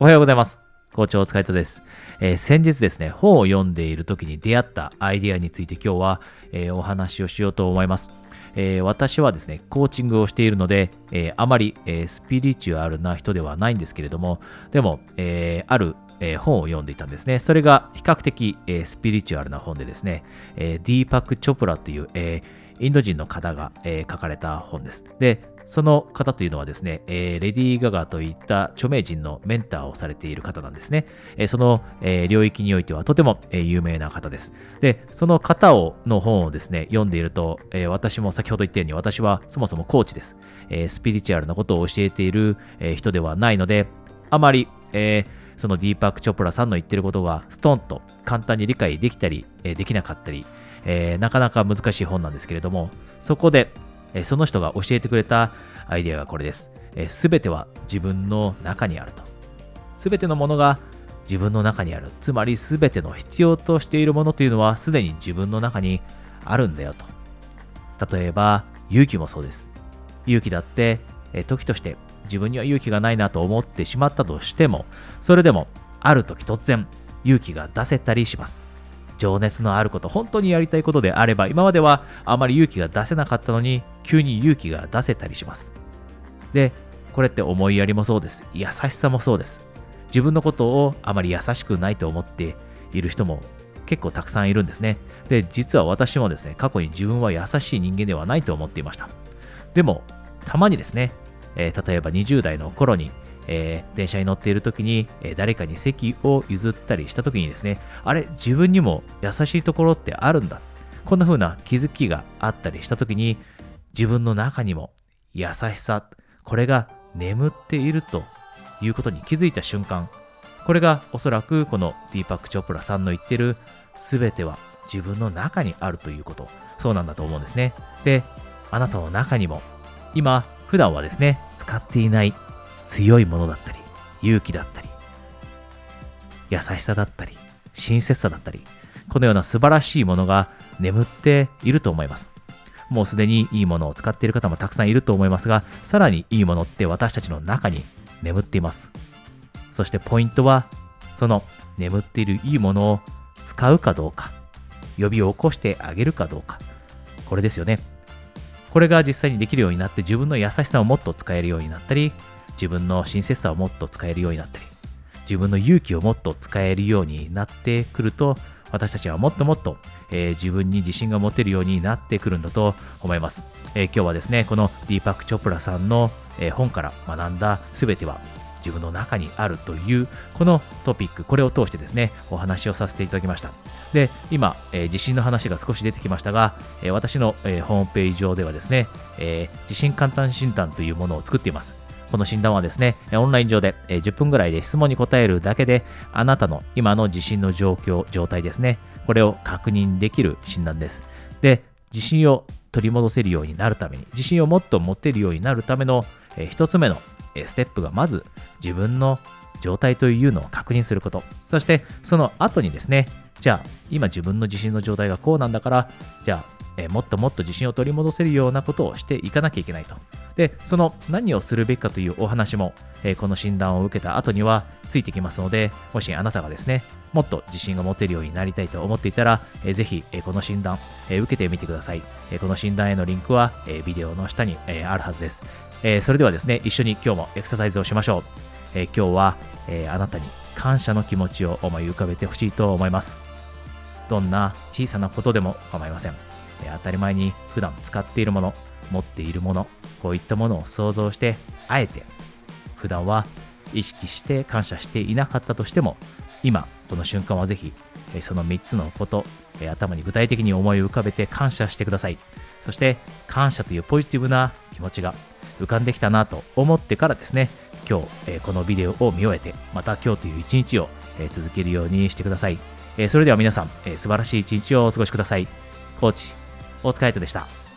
おはようございます。校長お疲れ様です、えー、先日ですね、本を読んでいる時に出会ったアイデアについて今日は、えー、お話をしようと思います。えー、私はですね、コーチングをしているので、えあまり、えスピリチュアルな人ではないんですけれども、でも、えあるえ、本を読んでいたんですね。それが比較的、え、スピリチュアルな本でですね、えー、ディーパック・チョプラという、えインド人の方が、え書かれた本です。で、その方というのはですね、えー、レディー・ガガといった著名人のメンターをされている方なんですね。えー、その、えー、領域においてはとても、え有名な方です。で、その方をの本をですね、読んでいると、え私も先ほど言ったように私はそもそもコーチです。えスピリチュアルなことを教えている、え人ではないので、あまり、えそのディーパーク・チョプラさんの言ってることがストンと簡単に理解できたり、えできなかったり、えー、なかなか難しい本なんですけれども、そこで、えその人が教えてくれたアイデアがこれです。す、べ、ては自分の中にあると。すべてのものが自分の中にある。つまりすべての必要としているものというのはすでに自分の中にあるんだよと。例えば、勇気もそうです。勇気だって、え時として自分には勇気がないなと思ってしまったとしても、それでもある時突然勇気が出せたりします。情熱のあること、本当にやりたいことであれば、今まではあまり勇気が出せなかったのに、急に勇気が出せたりします。で、これって思いやりもそうです。優しさもそうです。自分のことをあまり優しくないと思っている人も結構たくさんいるんですね。で、実は私もですね、過去に自分は優しい人間ではないと思っていました。でも、たまにですね、えー、例えば20代の頃にえー、電車に乗っている時に、え、誰かに席を譲ったりした時にですね、あれ、自分にも優しいところってあるんだ。こんな風な気づきがあったりした時に、自分の中にも優しさ、これが眠っているということに気づいた瞬間、これがおそらくこのディーパック・チョプラさんの言ってる全ては自分の中にあるということ、そうなんだと思うんですね。で、あなたの中にも今普段はですね、使っていない強いものだったり、勇気だったり、優しさだったり、親切さだったり、このような素晴らしいものが眠っていると思います。もうすでにいいものを使っている方もたくさんいると思いますが、さらにいいものって私たちの中に眠っています。そしてポイントは、その眠っているいいものを使うかどうか、呼び起こしてあげるかどうか、これですよね。これが実際にできるようになって自分の優しさをもっと使えるようになったり、自分の親切さをもっと使えるようになったり、自分の勇気をもっと使えるようになってくると、私たちはもっともっと、えー、自分に自信が持てるようになってくるんだと思います。えー、今日はですね、このディーパック・チョプラさんの、えー、本から学んだ全ては自分の中にあるというこのトピック、これを通してですね、お話をさせていただきました。で、今、えー、地震の話が少し出てきましたが、えー、私の、えー、ホームページ上ではですね、え地震簡単診断というものを作っています。この診断はですね、オンライン上で10分ぐらいで質問に答えるだけで、あなたの今の地震の状況、状態ですね、これを確認できる診断です。で、自信を取り戻せるようになるために、自信をもっと持てるようになるための一つ目のステップがまず自分の状態というのを確認すること。そしてその後にですね、じゃあ今自分の自信の状態がこうなんだから、じゃあ、えもっともっと自信を取り戻せるようなことをしていかなきゃいけないと。で、その何をするべきかというお話も、えこの診断を受けた後にはついてきますので、もしあなたがですね、もっと自信が持てるようになりたいと思っていたら、えー、ぜひ、えこの診断、え受けてみてください、えこの診断へのリンクは、えビデオの下に、えあるはずです、えそれではですね、一緒に今日もエクササイズをしましょう。え今日は、えあなたに感謝の気持ちを思い浮かべてほしいと思います。どんな小さなことでも構いません。当たり前に普段使っているもの、持っているもの、こういったものを想像して、あえて普段は意識して感謝していなかったとしても、今、この瞬間はぜひ、その3つのこと、頭に具体的に思い浮かべて感謝してください。そして、感謝というポジティブな気持ちが浮かんできたなと思ってからですね、今日、このビデオを見終えて、また今日という一日を続けるようにしてください。それでは皆さん、素晴らしい一日をお過ごしください。コーチ、大塚愛斗でした。